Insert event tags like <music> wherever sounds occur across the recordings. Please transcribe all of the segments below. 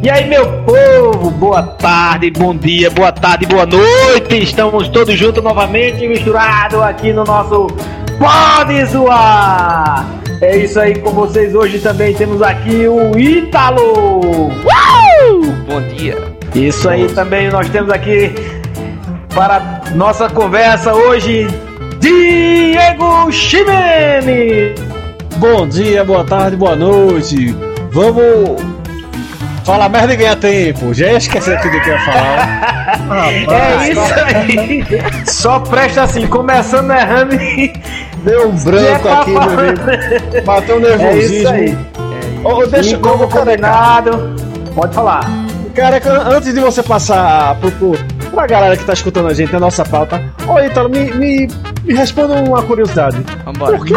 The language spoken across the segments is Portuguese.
E aí, meu povo, boa tarde, bom dia, boa tarde, boa noite. Estamos todos juntos novamente, misturados aqui no nosso Pode Zoar. É isso aí com vocês. Hoje também temos aqui o Ítalo. Uh! Bom dia. Isso aí também nós temos aqui para nossa conversa hoje Diego Chimene. Bom dia, boa tarde, boa noite. Vamos falar merda e ganhar tempo. Já esqueci tudo que eu ia falar. <laughs> é isso aí. Só presta assim, começando errando e. Deu um branco aqui, meu amigo. Bateu um nervosismo. É isso aí. Oh, deixa eu como combinado. Pode falar. Cara, antes de você passar pro, pro, pra galera que tá escutando a gente, a nossa pauta, ô Ítalo, me, me, me responda uma curiosidade. Vambora. Por que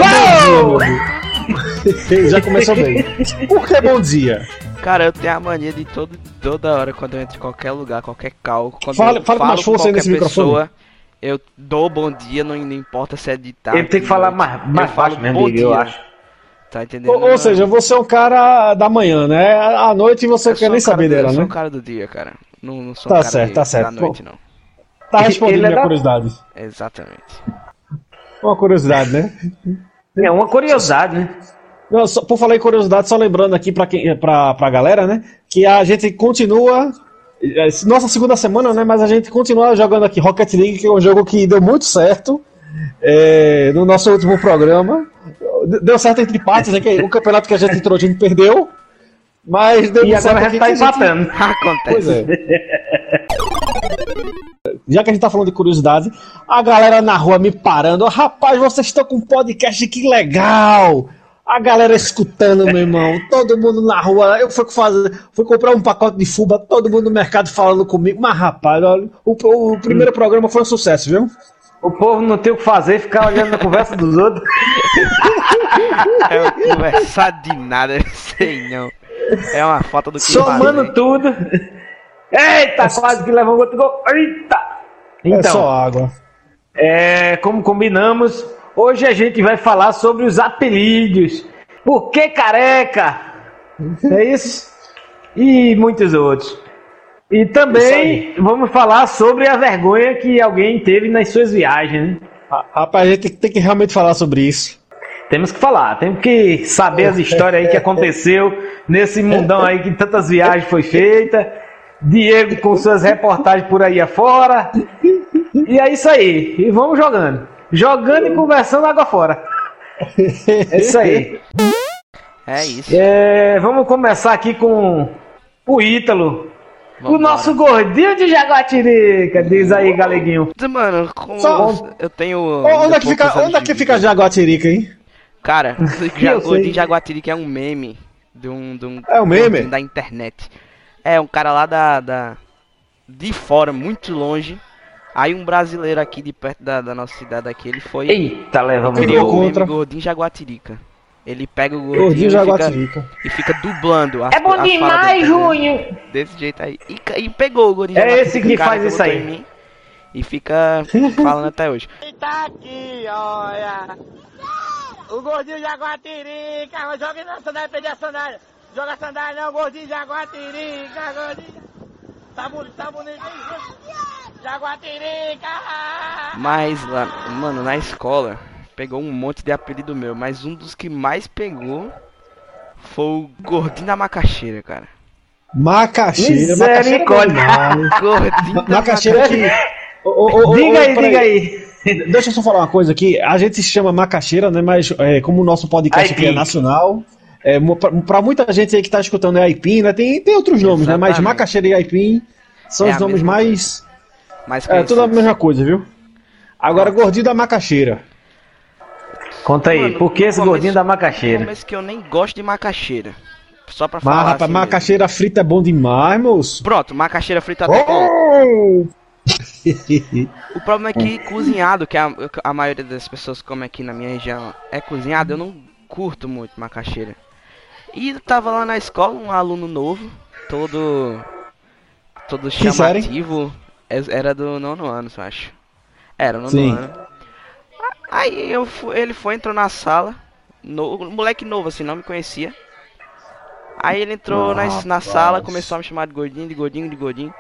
Já começou bem. Por que bom dia? Cara, eu tenho a mania de todo, toda hora, quando eu entro em qualquer lugar, qualquer carro, quando fala, eu fala falo mais força com nesse pessoa, eu dou bom dia, não, não importa se é de tarde. Ele tem que falar mais, mais falo mesmo, bom eu dia. acho. Tá entendendo? Ou, ou seja, você é um cara da manhã, né? À noite você eu quer nem um saber do- dela, Eu sou né? um cara do dia, cara. Não, não sou Tá um cara certo, de- tá certo. da noite, não. Tá respondendo é minha da- curiosidade. Exatamente. Uma curiosidade, né? É uma curiosidade, né? Não, só- por falar em curiosidade, só lembrando aqui pra, quem, galera, né? Que a gente continua. é, Nossa segunda semana, né? Mas a gente continua jogando aqui Rocket League, que é um jogo que deu muito certo é, no nosso último programa. Deu certo entre partes, né? Que o campeonato que a gente entrou, a gente perdeu. Mas deu E certo agora tá a gente- empatando. <laughs> Acontece. Pois é. <laughs> Já que a gente tá falando de curiosidade, a galera na rua me parando. Rapaz, vocês estão com um podcast, que legal! A galera escutando, meu irmão. <laughs> Todo mundo na rua. Eu fui, fazer, fui comprar um pacote de fuba, todo mundo no mercado falando comigo. Mas, rapaz, olha, o, o primeiro programa foi um sucesso, viu? O povo não tem o que fazer, ficar olhando a conversa dos outros. É conversar de nada, sei não. É uma falta do que Somando fazer. tudo. Eita, quase que levou outro gol. Eita! é só Então, água. é, como combinamos, hoje a gente vai falar sobre os apelidos. Por que careca? É isso? E muitos outros. E também vamos falar sobre a vergonha que alguém teve nas suas viagens, né? Ra- Rapaz, a gente tem que realmente falar sobre isso. Temos que falar, temos que saber as histórias aí que aconteceu nesse mundão aí que tantas viagens foi feita. Diego com suas reportagens por aí afora. E é isso aí. E vamos jogando. Jogando e conversando água fora. É isso aí. É isso. É, vamos começar aqui com o Ítalo. O nosso gordinho de Jaguatirica. Diz aí, galeguinho. Mano, como Só- eu tenho. Onde é que fica, onde é que fica Jaguatirica, hein? Cara, <laughs> Eu Gordinho. Jaguatirica é um meme de um, de um É um meme? da internet. É, um cara lá da, da de fora, muito longe. Aí um brasileiro aqui de perto da, da nossa cidade aqui, ele foi Eita, leva Criou o meme. Gordinho Jaguatirica. Ele pega o gordinho, Gordinho e, fica, Jaguatirica. e fica dublando as É bom demais, entendeu? Junho. Desse jeito aí. E, e pegou o Gordinho É Jaguatirica, esse que o cara faz isso aí. mim E fica <laughs> falando até hoje. Tá aqui, olha. O gordinho Jaguatirica. Joga na sandália, perdi a sandália. Joga a sandália não, gordinho Jaguatirica. Gordinho. Tá bonito, tá bonito. Jaguatirica. Mas lá, mano, na escola, pegou um monte de apelido meu, mas um dos que mais pegou foi o Gordinho da Macaxeira, cara. Macaxeira. Macaxeira é. <laughs> Gordinho da Macaxeira que. Ô, ô, ô, Diga aí, diga aí. <laughs> Deixa eu só falar uma coisa aqui. A gente se chama Macaxeira, né? Mas é, como o nosso podcast aqui é nacional, é, pra muita gente aí que tá escutando é Aipim, né? Tem, tem outros nomes, né? Mas Exatamente. Macaxeira e Aipim são É os nomes mais. Mais É tudo a mesma coisa, viu? Agora, gordinho da Macaxeira. Conta aí, Mano, por que esse no gordinho começo- da no macaxeira? começo que eu nem gosto de macaxeira. Só pra Mas, falar rapaz, assim macaxeira frita é bom demais, moço. mesmo. Pronto, macaxeira frita até com. Oh! <laughs> O problema é que cozinhado, que a, a maioria das pessoas come aqui na minha região é cozinhado, eu não curto muito macaxeira. E tava lá na escola um aluno novo, todo todo chamativo, É- era do nono ano, eu acho. Era nono Sim. ano. Aí eu fu- ele foi, entrou na sala, no, moleque novo assim, não me conhecia. Aí ele entrou na, Ah, na sala, começou a me chamar de gordinho, de gordinho, de gordinho.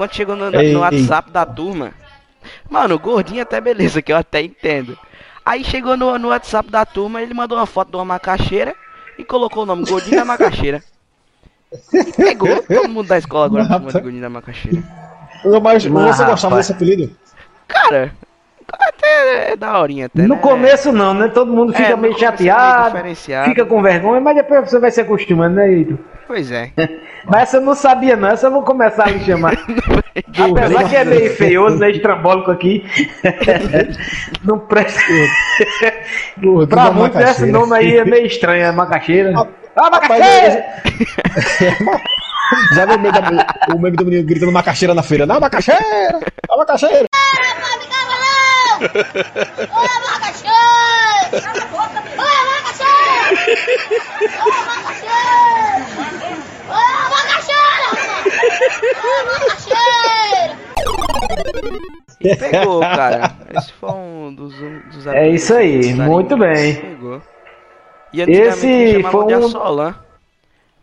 Quando chegou no, Ei, no ei. WhatsApp da turma, mano, gordinho até beleza, que eu até entendo. Aí chegou no, no WhatsApp da turma, ele mandou uma foto de uma macaxeira e colocou o nome Gordinho da Macaxeira. <laughs> Pegou, todo mundo da escola agora chama de Gordinho da Macaxeira. Mas Mas, você gostava desse apelido? Cara, até é daorinha até, No né? começo não, né? Todo mundo fica É, meio começo é meio chateado, fica com vergonha, mas depois você vai se acostumando, né, Ito? Pois é. <laughs> Mas essa eu não sabia não, essa eu vou começar a lhe chamar. <laughs> Apesar que é meio feioso, né, estrambólico aqui. <laughs> não presta. Pra muitos esse nome aí é meio estranho, é macaxeira. Ah, Ah, macaxeira! Já viu o meme, da- o meme do menino gritando macaxeira na feira? Não, macaxeira! A macaxeira! Ô, macaxeira! Ô, macaxeira! Ô, macaxeira! Ô, macaxeira! Ô, macaxeira! Pegou, <laughs> cara. Esse foi um dos, dos É isso aí, muito bem. Pegou. E Esse foi de um- Assolan.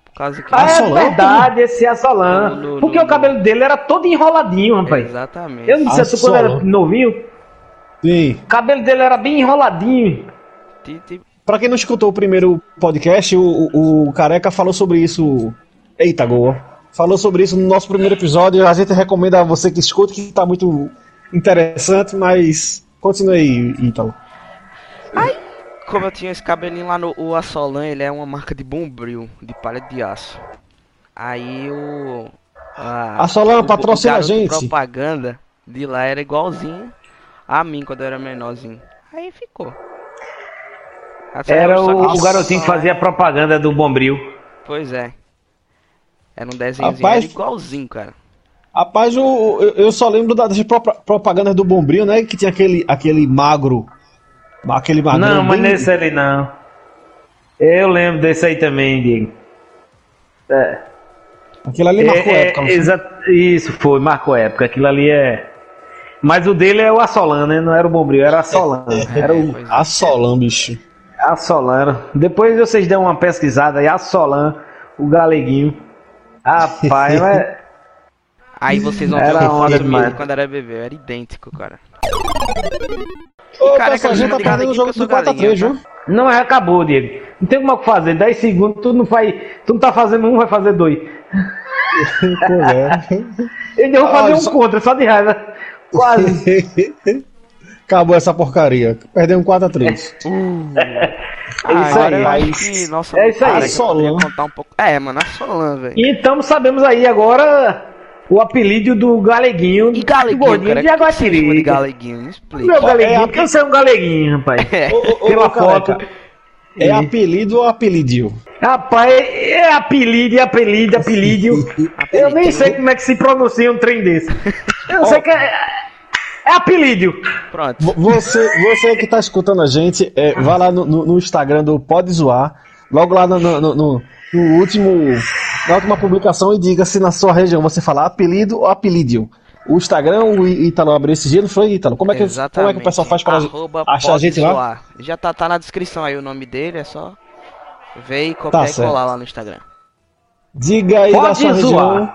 Por causa que... Ah, é Assolan? verdade, esse é Assolan. No- no- Porque no- o cabelo dele era todo enroladinho, rapaz. Exatamente. Eu não sei se quando era Assolan. novinho, Sim. o cabelo dele era bem enroladinho. Pra quem não escutou o primeiro podcast, o, o, o Careca falou sobre isso. Eita, Goa. Falou sobre isso no nosso primeiro episódio. A gente recomenda a você que escuta, que tá muito interessante, mas continue aí, Ítalo. Como eu tinha esse cabelinho lá no o Assolan, ele é uma marca de bombril, de palha de aço. Aí o. A, o patrocina a gente. propaganda de lá era igualzinho a mim quando eu era menorzinho. Aí ficou. Até Era o, o garotinho que fazia propaganda do Bombril. Pois é. Era um Rapaz- era igualzinho, cara. Rapaz, eu, eu só lembro das propa- propagandas do Bombril, né? Que tinha aquele, aquele magro. Aquele magro. não, mas bem- nesse ali não. Eu lembro desse aí também, Diego. É, Aquele ali marcou é, época. não é, foi? exa- Isso, foi, marcou época. Aquilo ali é. Mas o dele é o Assolan, né? Não era o Bombril, era Assolan. <laughs> Era o Pois é. Assolan, bicho. Assolan. Depois vocês dão uma pesquisada aí, Assolan, o galeguinho. Rapaz, <laughs> mas. Aí vocês vão ver Era uma onda foto demais. quando era bebê, era idêntico, cara. Ô, Careca, pessoal, a gente tá de perdendo o jogo sou 4x3, galinha, viu? Não, é, acabou, Diego. Não tem como o que fazer. 10 segundos, tu não faz. Tu não tá fazendo um, vai fazer dois. <laughs> É. Eu vou Ah, fazer um só- contra, só de raiva. Quase. <laughs> Acabou essa porcaria. Perdeu um 4x3. <laughs> É isso aí. eu mas- que, nossa, é isso aí. cara, eu poderia contar um pouco. É, mano, a Solan, velho. Então sabemos aí agora o apelido do galeguinho. E galeguinho, do gordinho cara? de que que de galeguinho? Me explica. Meu galeguinho, É, porque você é um galeguinho, rapaz. <laughs> É. Ô, ô, ô, Pela ô, foto. É apelido ou apelidio? Rapaz, é apelido, apelido, apelido. <laughs> Eu nem sei como é que se pronuncia um trem desse. Eu sei que é, é apelido. Pronto. Vo- Você, você que tá escutando a gente, é, vai lá no, no- no Instagram do Pode Zoar, logo lá no, no- no- no último, na última publicação e diga se na sua região você fala apelido ou apelidio. O Instagram, o Ítalo abriu esse dia, não foi Ítalo? Como é que, como é que o pessoal faz para Arroba achar a gente lá? Já tá, tá na descrição aí o nome dele, é só ver e copiar Tá e certo. colar lá no Instagram. Diga aí da Pode sua zoar. região,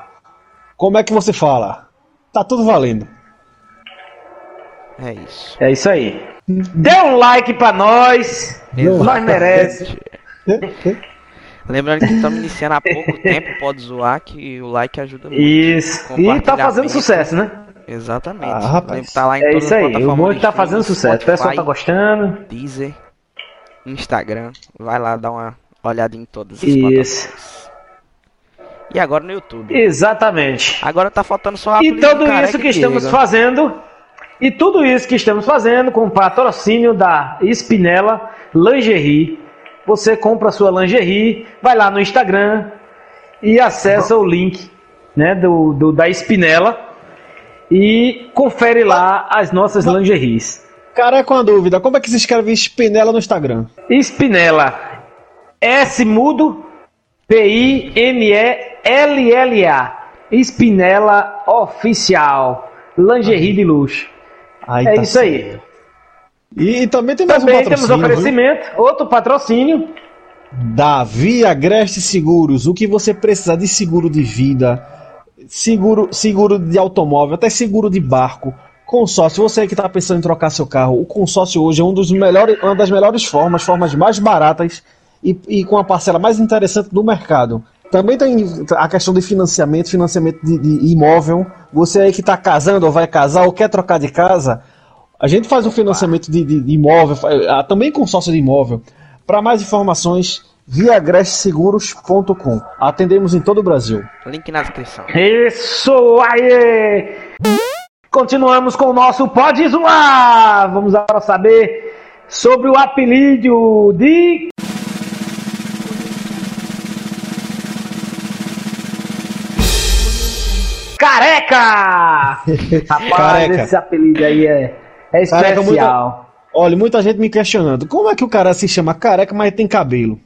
como é que você fala? Tá tudo valendo. É isso. É isso aí. Dê um like pra nós. Nós merece. Lembrando que estamos iniciando há pouco tempo, pode zoar, que o like ajuda muito. Isso. E tá fazendo sucesso, né? Exatamente. Ah, rapaz. Que tá lá em É isso aí. O que tá fazendo sucesso. O pessoal tá gostando. Deezer, Instagram. Vai lá dar uma olhada em todas as Isso. E agora no YouTube. Exatamente. Agora tá faltando só a E tudo isso que e estamos fazendo, e tudo isso que estamos fazendo com patrocínio da Spinella Lingerie. Você compra sua lingerie, vai lá no Instagram e acessa o link né, do, do- da Spinella e confere lá as nossas lingeries. Cara, com a dúvida, como é que se escreve Spinella no Instagram? Spinella, S mudo, P-I-N-E-L-L-A. Spinella Oficial. Lingerie de luxo. Aí É tá isso aí. E, e também tem mais Também um temos patrocínio. viu? oferecimento, outro patrocínio. da Viagreste Seguros. O que você precisar de seguro de vida, seguro, seguro de automóvel, até seguro de barco. Consórcio, você que está pensando em trocar seu carro, o consórcio hoje é um dos melhores, uma das melhores formas, formas mais baratas e, e com a parcela mais interessante do mercado. Também tem a questão de financiamento, financiamento de, de imóvel. Você aí que está casando ou vai casar ou quer trocar de casa, a gente faz um financiamento de, de, de imóvel, ah, também consórcio de imóvel. Para mais informações, viagresseguros.com. Atendemos em todo o Brasil. Link na descrição. Isso aí! Continuamos com o nosso Pode Zoar! Vamos agora saber sobre o apelido de. Careca! <laughs> Rapaz, Careca. esse apelido aí é, é Careca, especial. Olha, muita gente me questionando. Como é que o cara se chama careca, mas tem cabelo?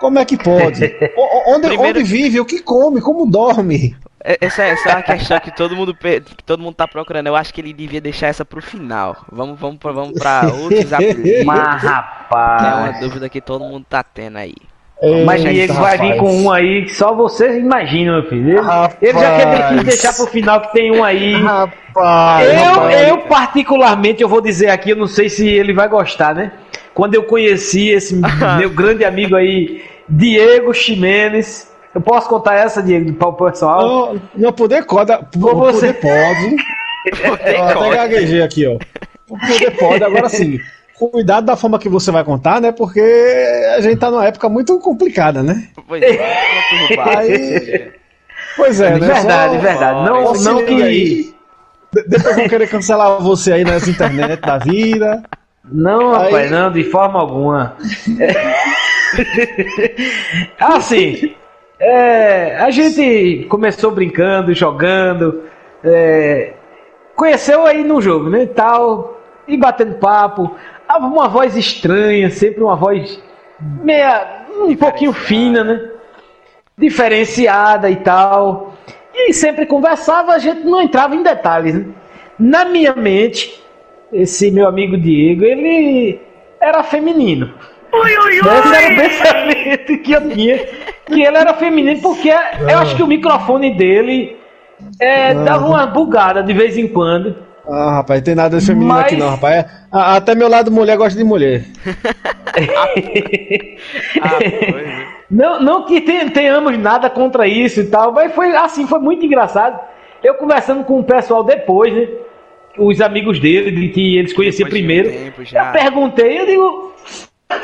Como é que pode? <laughs> O- onde, Primeiro- onde vive? O que come? Como dorme? É- Essa, é- essa é uma questão que todo mundo que todo mundo tá procurando. Eu acho que ele devia deixar essa pro final. Vamos, vamos, pra- vamos pra <laughs> outros apelidos. Mas, Que é uma rapaz. dúvida que todo mundo tá tendo aí. Mas Eita, Diego vai vir com um aí que só vocês imaginam, meu filho. Ele, Rapaz. ele já quer deixar pro final que tem um aí. Rapaz, Eu, rapaz. eu, particularmente, eu vou dizer aqui, eu não sei se ele vai gostar, né? Quando eu conheci esse <laughs> meu grande amigo aí, Diego Ximenes. Eu posso contar essa, Diego, para o pessoal? Não, não poder coda. Por você. pode. <laughs> Poder Ó, até gaguejei aqui, ó. Poder pode. Agora sim. Cuidado da forma que você vai contar, né? Porque a gente tá numa época muito complicada, né? Pois é. Aí- Pois é, né? verdade, Só- verdade. Não, se não que. aí. Depois vão querer cancelar você aí nas internet da vida. Não, Aí- rapaz, não, de forma alguma. É. assim, é, a gente começou brincando, jogando, é, conheceu aí no jogo, né, tal, e batendo papo. Ah, Uma voz estranha, sempre uma voz meia, um pouquinho fina, né? Diferenciada e tal. E sempre conversava, a gente não entrava em detalhes, né? Na minha mente, esse meu amigo Diego, ele era feminino. Esse era o pensamento que eu tinha, que ele era feminino, porque eu acho que o microfone dele é, dava uma bugada de vez em quando. Ah, rapaz, tem nada de feminino Mas- aqui não, rapaz. Até meu lado mulher gosta de mulher. <laughs> Ah, pois é. Não, não que ten- tenhamos nada contra isso e tal, mas foi assim, foi muito engraçado. Eu conversando com o pessoal depois, né? Os amigos dele, de que eles conheciam um primeiro. já. Eu perguntei, eu digo,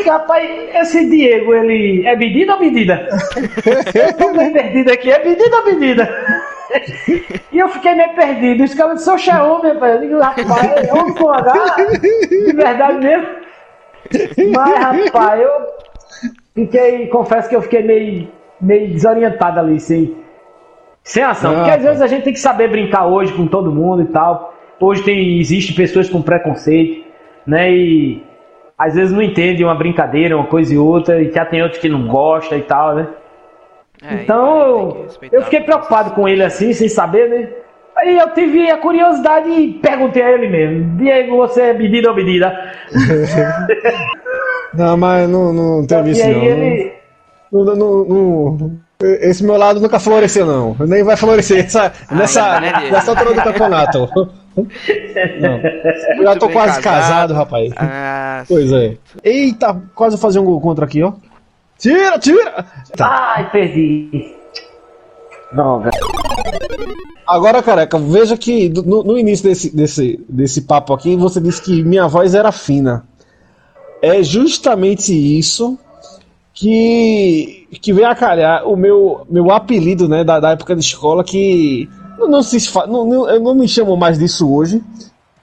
rapaz, esse Diego, ele é medida ou medida? <laughs> eu tô perdido aqui, é medida ou medida? E eu fiquei meio perdido. Os caras disseram, oxe, é rapaz. Eu digo, rapaz, é com H? De verdade mesmo? Mas, rapaz, eu fiquei, confesso que eu fiquei meio, meio desorientado ali, sem, sem ação. Ah, Porque às vezes a gente tem que saber brincar hoje com todo mundo e tal. Hoje tem, existe pessoas com preconceito, né? E às vezes não entendem uma brincadeira, uma coisa e outra, e já tem outros que não gostam e tal, né? É, Então, eu fiquei preocupado com ele assim, sem saber, né? Aí eu tive a curiosidade e perguntei a ele mesmo: Diego, você é medida ou medida? <laughs> Não, mas não, não teve e isso aí não. ele. Não, não, não- não- Esse meu lado nunca floresceu, não. Nem vai florescer essa, nessa, né, Diego? nessa altura do campeonato. <laughs> Já tô quase casado, rapaz. Ah, Pois é. Eita, quase fazer um gol contra aqui, ó. Tira, tira! Tá. Ai, perdi. Velho. Agora, careca, veja que no, no início desse, desse, desse papo aqui, você disse que minha voz era fina. É justamente isso que, que vem a calhar o meu, meu apelido né, da, da época de escola, que não, não se não, não, eu não me chamo mais disso hoje,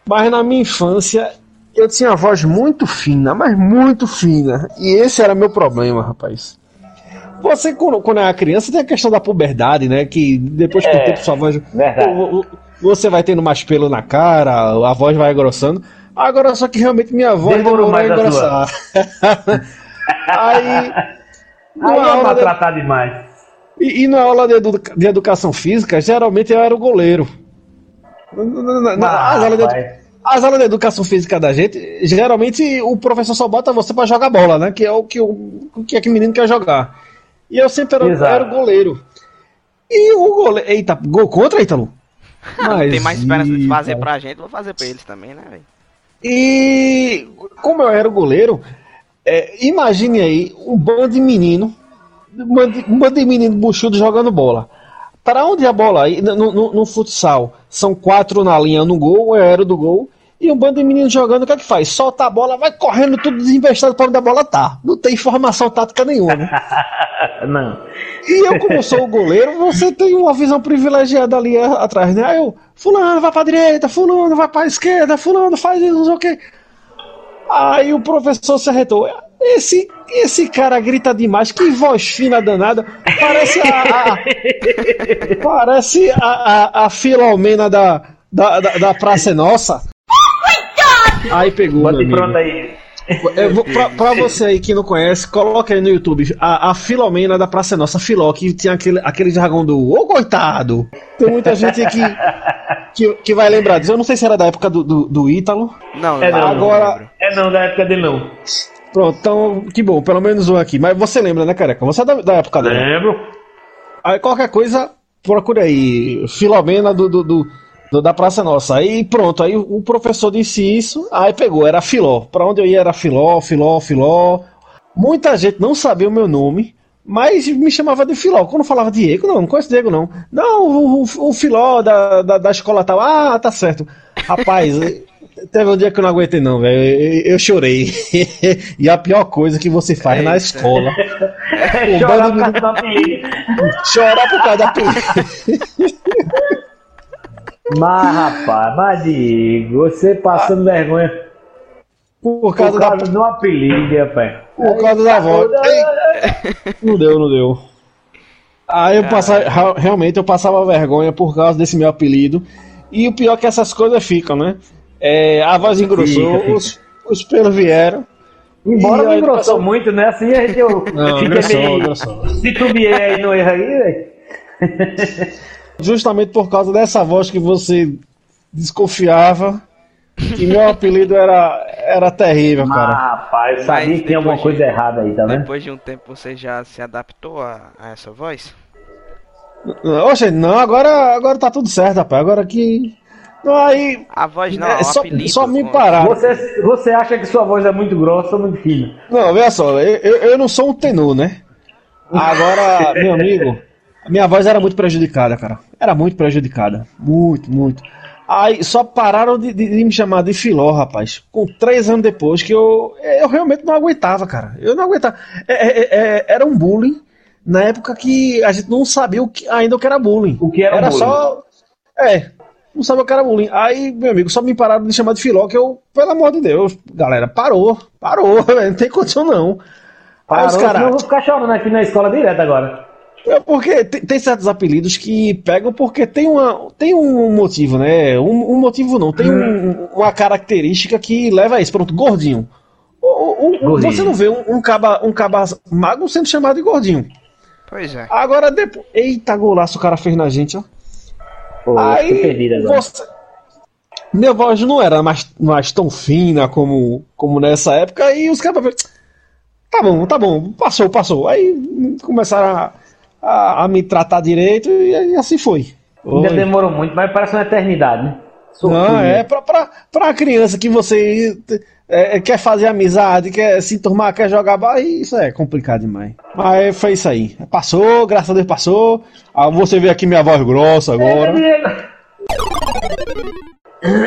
mas na minha infância eu tinha a voz muito fina, mas muito fina. E esse era meu problema, rapaz. Você, quando, quando é criança, tem a questão da puberdade, né? Que depois o É, tempo sua voz. verdade. vo- vo- Você vai tendo mais pelo na cara, a voz vai engrossando. Agora, só que realmente minha voz Demorou demorou, mais a engrossar. <laughs> Aí. Aí é aula de- demais. e, e na aula de, edu- de educação física, geralmente eu era o goleiro. Na, na- na- Ah, as aulas de, rapaz. As aulas de educação física da gente, geralmente o professor só bota você pra jogar bola, né? Que é o que o, que é que o menino quer jogar. E eu sempre era, era o goleiro. E o goleiro. Eita, gol contra, Ítalo? <laughs> Mas, Tem mais esperança de fazer pra gente, vou fazer pra eles também, né, velho? E como eu era o goleiro, é, imagine aí um bando de menino, um bando de- um bando de menino buchudo jogando bola. Para onde a bola? aí? No, no- no futsal, são quatro na linha no gol, eu era do gol, e um bando de meninos jogando, o que é que faz? Solta a bola, vai correndo tudo desinvestado para onde a bola tá. Não tem formação tática nenhuma. né? <laughs> Não. E eu, como sou o goleiro, você tem uma visão privilegiada ali atrás, né? Aí eu, fulano vai pra direita, fulano vai pra esquerda, fulano faz isso, não sei o quê. Aí o professor se arretou. Esse, esse cara grita demais, que voz fina danada. Parece a. a- <laughs> parece a, a, a Filomena da, da, da, da Praça é Nossa. Aí pegou. Bota pronto aí. Vou- pra, pra você aí que não conhece, coloca aí no YouTube a, a Filomena da Praça é Nossa, Filó, que tinha aquele, aquele jargão do Ô coitado! Tem muita gente aqui que, que vai lembrar disso. Eu não sei se era da época do, do, do Ítalo. Não, É não, não, não agora- lembro. É não, da época dele não. Pronto, então, que bom, pelo menos um aqui. Mas você lembra, né, careca? Você é da, da época dela. Lembro. Aí qualquer coisa, procura aí. Filomena do, do, do- do- da Praça Nossa. Aí pronto, aí o professor disse isso, aí pegou, era Filó. Pra onde eu ia era Filó, Filó, Filó. Muita gente não sabia o meu nome, mas me chamava de Filó. Quando falava Diego, não, não conheço Diego, não. Não, o, o- o Filó da, da, da escola tal. Ah, tá certo. Rapaz, <laughs> teve um dia que eu não aguentei, não, velho. Eu, eu chorei. <laughs> e a pior coisa que você faz na Eita. escola. É <laughs> O chorar por causa do apelido. <laughs> Chorar por causa da polícia. Mas, rapaz, mas Diego, você passando vergonha Por por causa da, causa do apelido, rapaz. por causa da voz. Não deu, não deu. Aí eu passava, ra- realmente eu passava vergonha por causa desse meu apelido. E o pior é que essas coisas ficam, né? É, a voz engrossou, Fica, fica. Os, os pelos vieram. Embora E não engrossou muito, né? Assim a gente eu, <laughs> Não, engrossou, meio engrossou. titubeei aí no erro aí, velho. Justamente por causa dessa voz que você desconfiava que meu apelido era, era terrível, Mas, cara. rapaz, eu sabia que tinha alguma depois- coisa errada aí, tá vendo? Depois de um tempo você já se adaptou a, a essa voz? Oxe, não, agora, agora tá tudo certo, rapaz. Agora que. Aí. A voz não, é, o só, apelido. só me parar. Você, você acha que sua voz é muito grossa ou muito fina? Não, veja só, eu, eu eu não sou um tenor, né? Agora, meu amigo, a minha voz era muito prejudicada, cara. Era muito prejudicada. Muito, muito. Aí só pararam de, de- de me chamar de filó, rapaz. Com três anos depois que eu, eu realmente não aguentava, cara. Eu não aguentava. É, é, é, era um bullying na época que a gente não sabia o que, ainda o que era bullying. O que era Era bullying? só. É, não sabia o que era bullying. Aí, meu amigo, só me pararam de chamar de filó, que eu, pelo amor de Deus, galera, parou, parou, <laughs> não tem condição não. Aí Parou, os senão eu caras. vou ficar chorando aqui na escola direto agora. É porque tem, tem certos apelidos que pegam porque tem, uma, tem um motivo, né? Um, um motivo não, tem um- uma característica que leva a isso. Pronto, gordinho. O- o- o- Gordinho. Você não vê um, um, caba, um caba magro sendo chamado de gordinho. Pois é. Agora depois. Eita, golaço o cara fez na gente, ó. Pô, Aí, agora. você- Minha voz não era mais, mais tão fina como, como nessa época, e os caras. Tá bom, tá bom, passou, passou. Aí começaram a, a, a me tratar direito e, aí assim foi. Ainda Oi. demorou muito, mas parece uma eternidade, né? Não, é pra, pra, pra criança que você é, quer fazer amizade, quer se enturmar, quer jogar bola, isso é complicado demais. Mas foi isso aí. Passou, graças a Deus passou. Ah, você vê aqui minha voz grossa agora.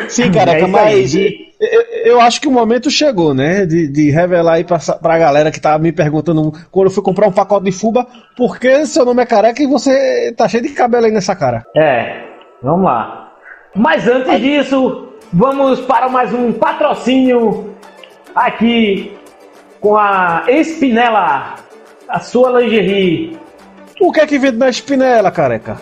Sim, careca, É isso mas eu, eu acho que o momento chegou, né? De, de revelar aí pra, pra galera que tá me perguntando quando eu fui comprar um pacote de fuba, por que seu nome é careca e você tá cheio de cabelo aí nessa cara? É, vamos lá. Mas antes disso, vamos para mais um patrocínio aqui com a Espinela, a sua lingerie. O que é que vende na espinela, careca?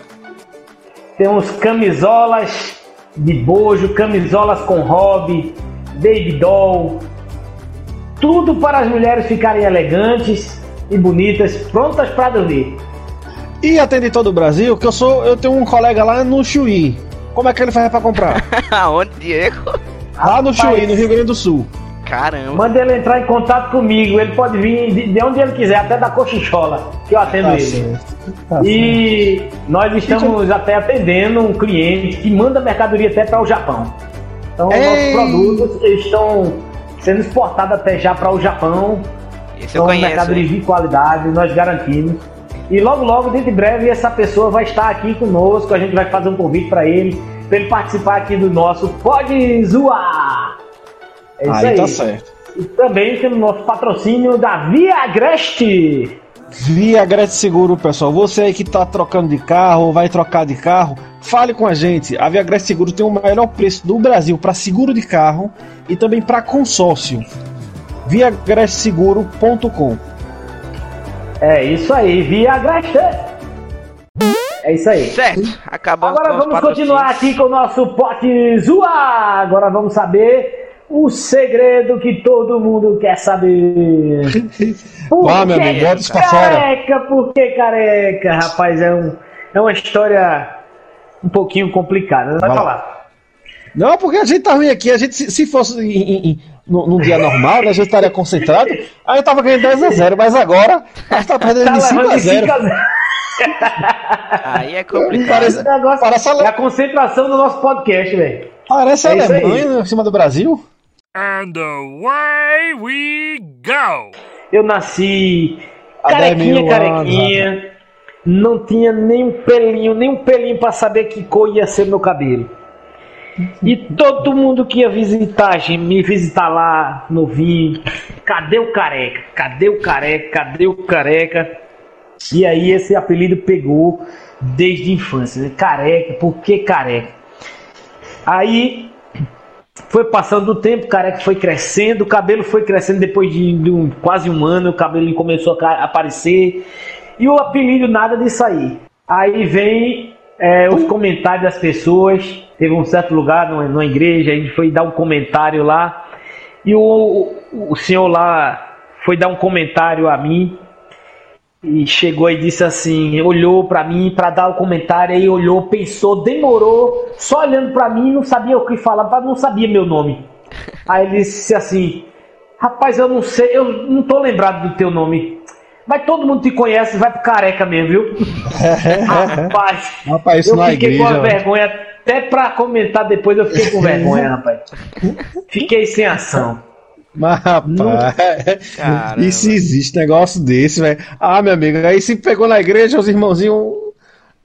Temos camisolas de bojo, camisolas com hobby, baby doll. Tudo para as mulheres ficarem elegantes e bonitas, prontas para dormir. E atende todo o Brasil, que eu sou, eu tenho um colega lá no Chuí. Como é que ele faz pra comprar? <laughs> Aonde, Diego? Lá no Chuí, no Rio Grande do Sul. Caramba. Manda ele entrar em contato comigo. Ele pode vir de, de onde ele quiser, até da Cochichola, que eu atendo Tá ele. certo. Tá certo. E nós estamos até atendendo um cliente que manda mercadoria até para o Japão. Então, Ei! nossos produtos estão sendo exportados até já para o Japão. Esse eu São conheço. mercadorias de qualidade, nós garantimos. E logo, logo, dentro de breve, essa pessoa vai estar aqui conosco. A gente vai fazer um convite para ele, para ele participar aqui do nosso Pode Zoar. É isso aí. Aí tá certo. E também temos nosso patrocínio da Viagreste. Via Gretchen Seguro, pessoal. Você aí que tá trocando de carro ou vai trocar de carro, fale com a gente. A Via Gretchen Seguro tem o melhor preço do Brasil para seguro de carro e também para consórcio. viagresseguro.com É isso aí, Viagreste. É isso aí. Certo, acabamos Agora com os vamos continuar aqui com o nosso pote zoar. Agora vamos saber o segredo que todo mundo quer saber. <laughs> Por Vá, meu que amigo, bota isso pra fora. careca? Por que careca? Rapaz, é, um, é uma história um pouquinho complicada. Vai Vai lá. falar. Não, porque a gente tá ruim aqui. A gente, se, se fosse em, em- em- num num dia normal, né, a gente estaria concentrado. Aí eu tava ganhando 10 a 0 mas agora a gente tá perdendo Tá de 5 levando a de 5 0 a 0. Aí é complicado. Parece, Esse negócio parece, é ale- a concentração do nosso podcast, velho. parece é aí. Alemanha em cima do Brasil. And away we go! Eu nasci carequinha, 10 mil carequinha. Não tinha nem um pelinho, nem um pelinho pra saber que cor ia ser meu cabelo. E todo mundo que ia visitar, gente, me visitar lá, novinho, cadê o careca? Cadê o careca? Cadê o careca? E aí esse apelido pegou desde a infância? Careca, por que careca? Aí foi passando o tempo, careca foi crescendo, o cabelo foi crescendo depois de, de um- quase um ano, o cabelo começou a aparecer. E o apelido nada disso aí. Aí vem é, os comentários das pessoas. Teve um certo lugar numa, numa igreja, a gente foi dar um comentário lá. E o, o, senhor lá foi dar um comentário a mim. E chegou e disse assim, olhou pra mim pra dar o comentário, aí olhou, pensou, demorou, só olhando pra mim, não sabia o que falar, não sabia meu nome. Aí ele disse assim, rapaz, eu não sei, eu não tô lembrado do teu nome. Mas todo mundo te conhece, vai pro careca mesmo, viu? <laughs> rapaz, Rapaz, eu fiquei igreja. com a vergonha, até pra comentar depois eu fiquei com vergonha, rapaz. Fiquei sem ação. Mas, rapaz, Caramba. isso existe negócio desse, velho. Ah, meu amigo, aí se pegou na igreja, os irmãozinhos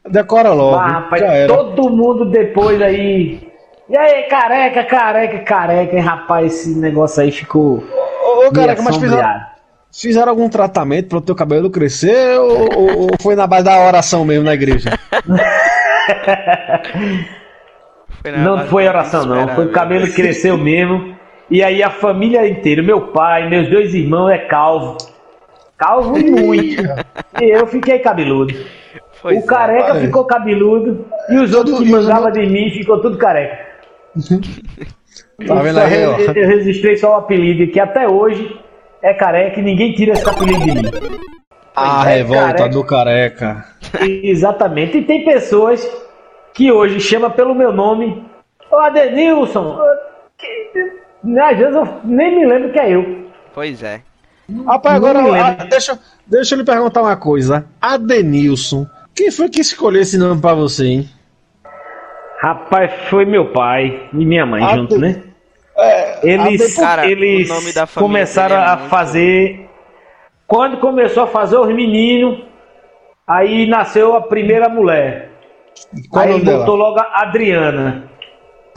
decora logo. Ah, rapaz, já era. todo mundo depois aí. E aí, careca, careca, careca, hein, rapaz, esse negócio aí ficou. Ô, ô, careca, mas fizeram, fizeram algum tratamento para o teu cabelo crescer ou, ou- ou foi na base da oração mesmo na igreja? <laughs> Não foi do oração, não. Foi o cabelo cresceu mesmo. E aí a família inteira, meu pai, meus dois irmãos é calvo. Calvo e muito. E eu fiquei cabeludo. Pois o é. careca ficou cabeludo e os outros que mandavam de mim ficou tudo careca. Tá Eu vendo só aí, ó? Eu registrei só o apelido, que até hoje é careca e ninguém tira esse apelido de mim. A é, revolta careca. do careca. Exatamente. E tem pessoas que hoje chamam pelo meu nome. Ô Adenilson! que- Às vezes eu nem me lembro que é eu. Pois é. Rapaz, agora lembro. deixa, deixa eu lhe perguntar uma coisa. Adenilson, quem foi que escolheu esse nome pra você, hein? Rapaz, foi meu pai e minha mãe Aden- junto, né? É, Eles, Cara, eles o nome da família começaram é a fazer. Quando começou a fazer os meninos, aí nasceu a primeira mulher. Qual aí dela? botou logo a Adriana.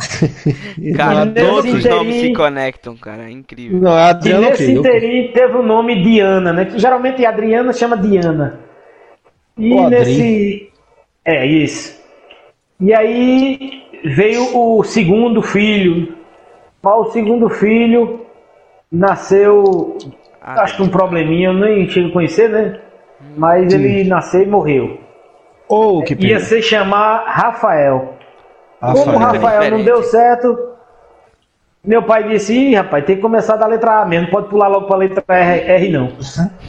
<laughs> Cara, todos os nomes se conectam, cara. É incrível. Não, é E Adriano nesse inteirinho teve o nome Diana, né? Que geralmente a Adriana chama Diana. E Ô, Adri. nesse. É, isso. E aí veio o segundo filho. Mas o segundo filho nasceu. Ah, acho que um probleminha, eu nem chego a conhecer, né? Mas ele nasceu e morreu. Ou é, que. Ia se chamar Rafael. Rafael. Como Rafael é não deu certo, meu pai disse: Ih, rapaz, tem que começar da letra A mesmo, pode pular logo para letra R, R não.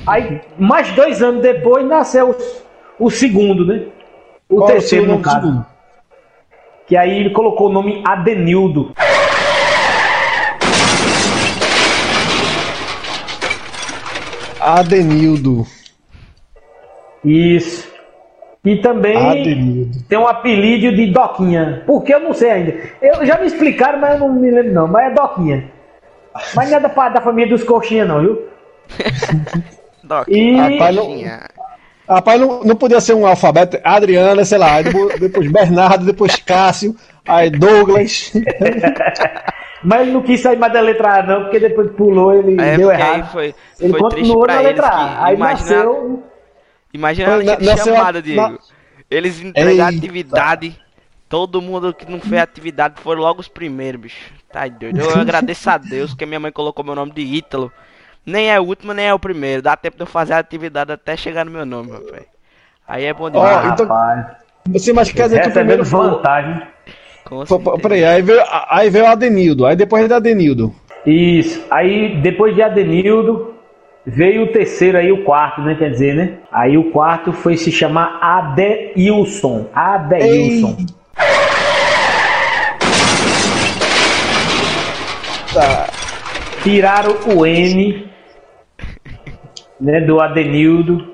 Aí, mais dois anos depois, nasceu o, o segundo, né? O Qual é terceiro, no caso. Segundo? Que aí ele colocou o nome Adenildo. Adenildo. Isso. E também Adenildo. tem um apelido de Doquinha. Porque eu não sei ainda. Eu já me explicaram, mas eu não me lembro não. Mas é Doquinha. Mas não é da, da família dos coxinha não, viu? <laughs> Doc. E Rapaz, não-. Rapaz, não, não podia ser um alfabeto. Adriana, sei lá, <laughs> depois- Bernardo, depois Cássio, aí Douglas. <laughs> Mas ele não quis sair mais da letra A não, porque depois pulou, ele É, deu errado. foi, Ele foi continuou na letra A. Aí nasceu. Imagina Foi, aquela na- a- chamada, Diego. na- Eles entregaram Eita. atividade. Todo mundo que não fez atividade foram logo os primeiros, bicho. Tá doido. Eu agradeço a Deus que minha mãe colocou meu nome de Ítalo. Nem é o último, nem é o primeiro. Dá tempo de eu fazer a atividade até chegar no meu nome, rapaz. Aí é bom Ó, demais. então- Rapaz, Você mas quer dizer que o primeiro recebendo foi. vantagem. Com Pô. Peraí, aí veio, aí veio o Adenildo. Aí depois da Adenildo. Isso. Aí, depois de Adenildo, veio o terceiro aí, o quarto, né? Quer dizer, né? Aí o quarto foi se chamar Adeilson. Adeilson. Tiraram o N, né? Do Adenildo.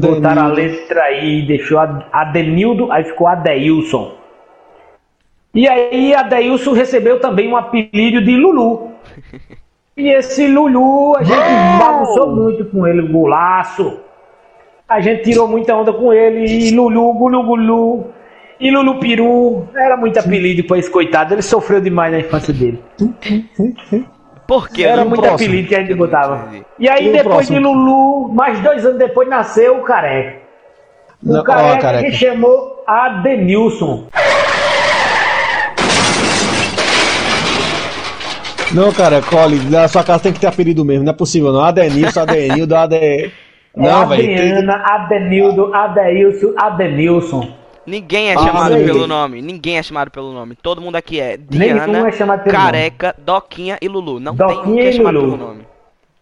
Botaram a Adenildo. letra I e deixou Adenildo, aí ficou Adeilson. E aí Adeilson recebeu também um apelido de Lulu. <laughs> E esse Lulu, a gente bagunçou muito com ele, golaço. A gente tirou muita onda com ele, e Lulu, Gulu Gulu, e Lulu Peru. Era muito apelido pra esse coitado, ele sofreu demais na infância dele. Por quê? Era muito próximo? apelido que a gente botava. E aí, E depois de próximo? Lulu, mais dois anos depois, nasceu o Careca. O Não, ó, Careca, careca. que chamou Adenilson. Não, cara, Cole, na sua casa tem que ter apelido mesmo, não é possível não. Adenilson, Adenildo, Ade... Não, velho. tem- Adriana, Adenildo, Adeilson, Adenilson. Ninguém é Ah, chamado pelo nome. Ninguém é chamado pelo nome. Todo mundo aqui é Nenhum Diana, é chamado pelo Careca, Doquinha e Lulu. Não tem Doquinha ninguém e chamado Lulu. pelo nome.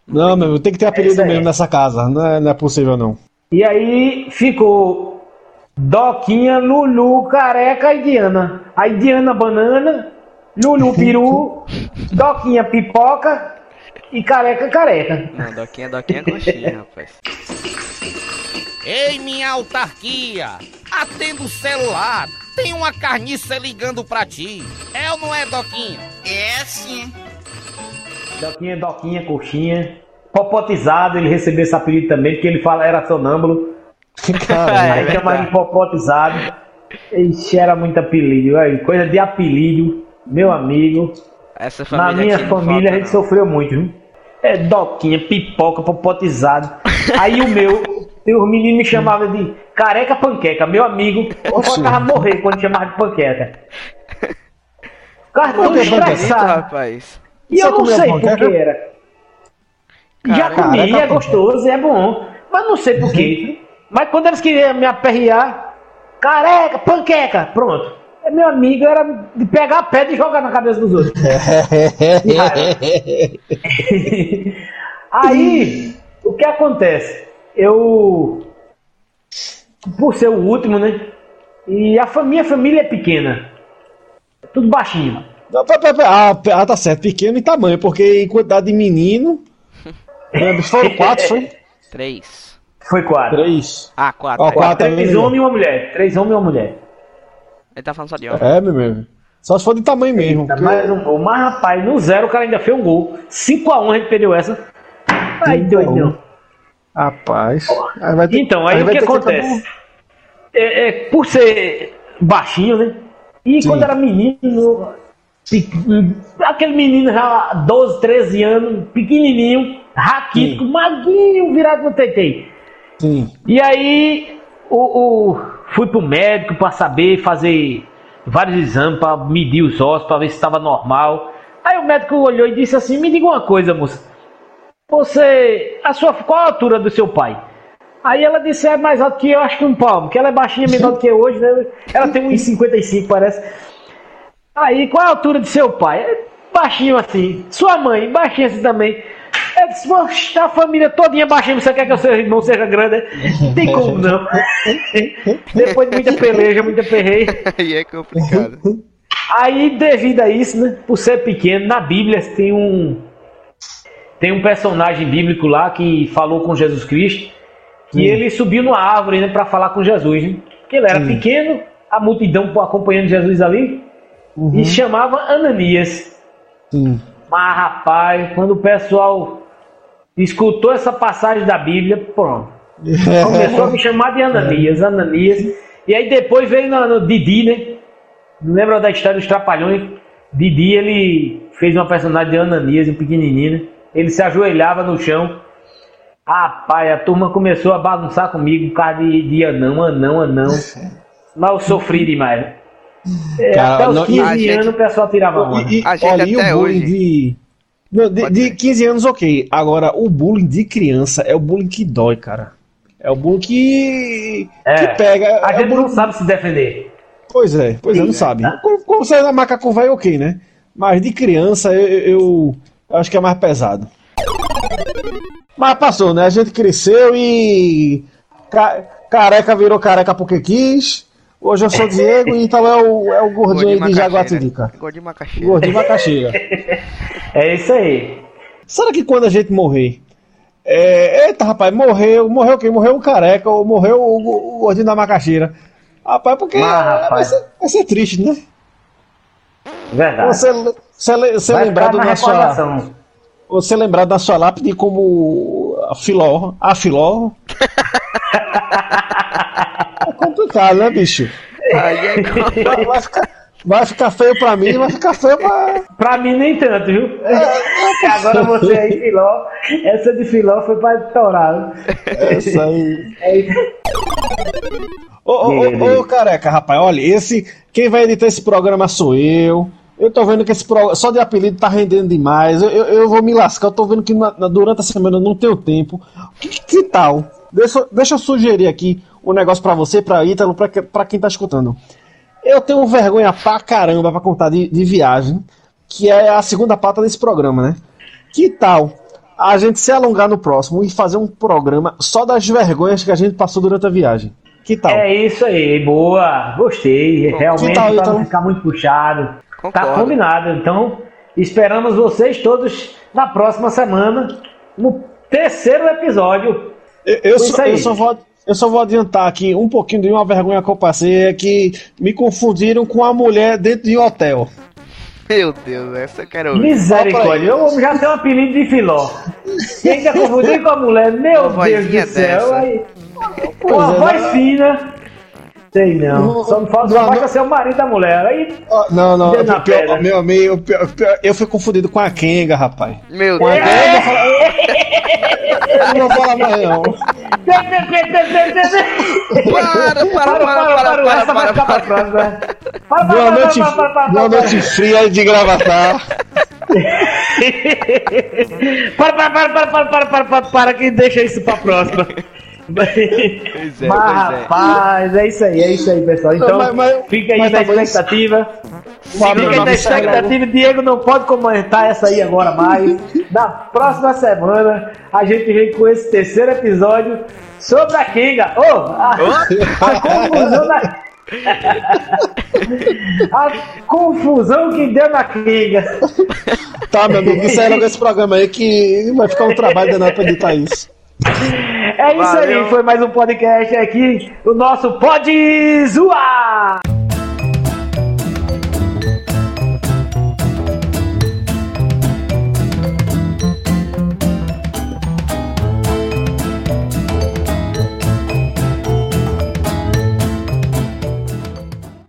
Não, meu, tem que ter É apelido mesmo nessa casa. Não é, não é possível não. E aí ficou Doquinha, Lulu, Careca e Diana. Aí Diana Banana, Lulu <laughs> Peru, Doquinha Pipoca e Careca Careca. Não, Doquinha, Doquinha é coxinha, rapaz. Ei, minha autarquia! Atenda o celular! Tem uma carniça ligando pra ti. É ou não é, Doquinha? É sim. Doquinha, Doquinha, Coxinha. Popotizado, ele recebeu esse apelido também, porque ele fala era sonâmbulo. Caramba. <laughs> É Aí chama de popotizado. Ixi, era muito apelido. Aí, coisa de apelido, meu amigo. Essa família Na minha aqui não família a gente não. sofreu muito, viu? É doquinha, pipoca, popotizado. <laughs> Aí o meu, tem os meninos me chamavam de careca panqueca, meu amigo. Eu faltava morrer quando chamava de panqueca. Que panqueca? Eita, estressado. rapaz. E eu Você não comeu sei por panqueca? que era. Já comi, careca, é gostoso, é bom. Mas não sei por quê. Mas quando eles queriam me aperrear, careca, panqueca, pronto. É, Meu amigo era de pegar a pedra e jogar na cabeça dos outros. <laughs> Aí, o que acontece? Eu, por ser o último, né? E a fa- minha família é pequena. Tudo baixinho. Não, pera, pera, pera. Ah, ah, tá certo, pequeno em tamanho, porque em quantidade de menino. né, <laughs> Foram quatro, foi? Três. Foi quatro. Três. Ah, quatro. Ó, é. quatro. Três também, homens e uma mulher. Três homens e uma mulher. Ele tá falando só de homem. É, meu mesmo. Só se for de tamanho mesmo. Mais um gol. Mas, rapaz, no zero o cara ainda fez um gol. 5x1 a gente perdeu essa. Aí, Cinco a doido um. não. Rapaz. Aí vai ter- Então, aí, o vai que acontece? É, é, por ser baixinho, né? E Sim. quando era menino, aquele menino já 12, 13 anos, pequenininho, raquítico, maguinho, virado no TT. Sim. E aí, o, o- fui pro médico pra saber, fazer vários exames pra medir os ossos, pra ver se estava normal. Aí o médico olhou e disse assim: Me diga uma coisa, moça. Você. A sua, qual a altura do seu pai? Aí ela disse: É mais alto que eu, acho que um palmo, que ela é baixinha, menor do que hoje, né? Ela tem 1,55, parece. Aí, qual a altura do seu pai? É Baixinho assim. Sua mãe, baixinha assim também. Eu disse, "Poxa, a família todinha baixinha, você quer que o seu irmão seja grande? Não tem como não. Depois de muita peleja, muita perreia. Aí é complicado. Aí, devido a isso, né, por ser pequeno, na Bíblia tem um tem um personagem bíblico lá que falou com Jesus Cristo, que ele subiu numa árvore né, para falar com Jesus. Né? Porque ele era pequeno, a multidão acompanhando Jesus ali, e chamava Ananias. Sim. Mas, rapaz, quando o pessoal escutou essa passagem da Bíblia, pronto. <laughs> Começou a me chamar de Ananias, Ananias. E aí depois veio no, no Didi, né? Lembra da história dos Trapalhões? Didi, ele fez uma personagem de Ananias, um pequenininho, né? Ele se ajoelhava no chão. Rapaz, a turma começou a bagunçar comigo por causa de, de anão, anão, anão. <laughs> Mas eu sofri demais. É, Cara, até os não- 15 a gente- anos o pessoal tirava onda. E, e, A gente olha, até hoje- de. Não, de, de ser. 15 anos, ok. Agora, o bullying de criança é o bullying que dói, cara. É o bullying que. É, que pega. A é gente bullying- não sabe se defender. Pois é, pois é, não sabe. Quando, quando você é na macaco velho, ok, né? Mas de criança eu, eu- eu acho que é mais pesado. Mas passou, né? A gente cresceu e. ca- careca virou careca porque quis. Hoje eu sou Diego e então é o, é o gordinho aí de macaxeira. Jaguatirica. Gordinho macaxeira. Gordinho macaxeira. <laughs> É isso aí. Será que quando a gente morrer. É, eita, rapaz, morreu. Morreu quem? Morreu o careca ou morreu o, o gordinho da macaxeira? Rapaz, porque Mas, rapaz. Vai, ser, vai ser triste, né? Verdade. Você, você, você lembrado na sua. Você lembrado da sua lápide como a filó. A filó. <laughs> é complicado, né, bicho? Aí é como- Vai, ficar, feio pra mim, vai ficar feio pra. Pra mim nem tanto, viu? É, Agora você aí, Filó. Essa de Filó foi pra estourar. Essa aí. É isso. Ô, ô, ô, careca, rapaz, olha, esse. Quem vai editar esse programa sou eu. Eu tô vendo que esse programa, só de apelido tá rendendo demais. Eu, eu, eu vou me lascar. Eu tô vendo que na- na- durante a semana eu não tenho tempo. Que, que tal? Deixa, deixa eu sugerir aqui um negócio pra você, pra Ítalo, pra, pra quem tá escutando. Eu tenho vergonha pra caramba pra contar de, de viagem, que é a segunda pata desse programa, né? Que tal a gente se alongar no próximo e fazer um programa só das vergonhas que a gente passou durante a viagem? Que tal? É isso aí, boa. Gostei. Realmente, Que tal, pra então? não ficar muito puxado. Tá Concordo. combinado. Então, esperamos vocês todos na próxima semana, no terceiro episódio. Eu, eu Isso só, aí. eu, só vou, eu só vou adiantar aqui um pouquinho de uma vergonha que eu passei, é que me confundiram com a mulher dentro de um hotel. Meu Deus, essa eu quero ouvir. Misericórdia, eu já tenho um apelido de Filó. E ainda confundir com a mulher, meu Uma Deus do céu. Aí, uma é, voz né? fina. Sei não. Só não falta Não, só basta não. ser o marido da mulher. Aí, Ó, Não, não, na pior- meu amigo, pior- eu fui confundido com a Kenga, rapaz. Meu Com a Deus. Kenga, <laughs> não vou falar mais não. Para, para, para, para, para, essa vai para, ficar pra para. próxima. Para, Boa para, noite, para, para, para, boa para, noite fria de gravatar. Para, para, para, para, para, para, para, para, para, que deixa isso pra próxima. Pois é, Mas, pois é. rapaz, é isso aí, é isso aí, pessoal. Então, Mas- mas- fica aí mas na tá expectativa. Uma Fica na brava- expectativa. Diego não pode comentar essa aí agora mais. Na próxima semana, a gente vem com esse terceiro episódio sobre a Kinga. Oh, a, a confusão da. <laughs> a confusão que deu na Kinga. Tá, meu amigo, isso aí logo esse programa aí que vai ficar um trabalho danado pra editar isso. É isso Valeu. aí, foi mais um podcast aqui, o nosso Pode Zoar!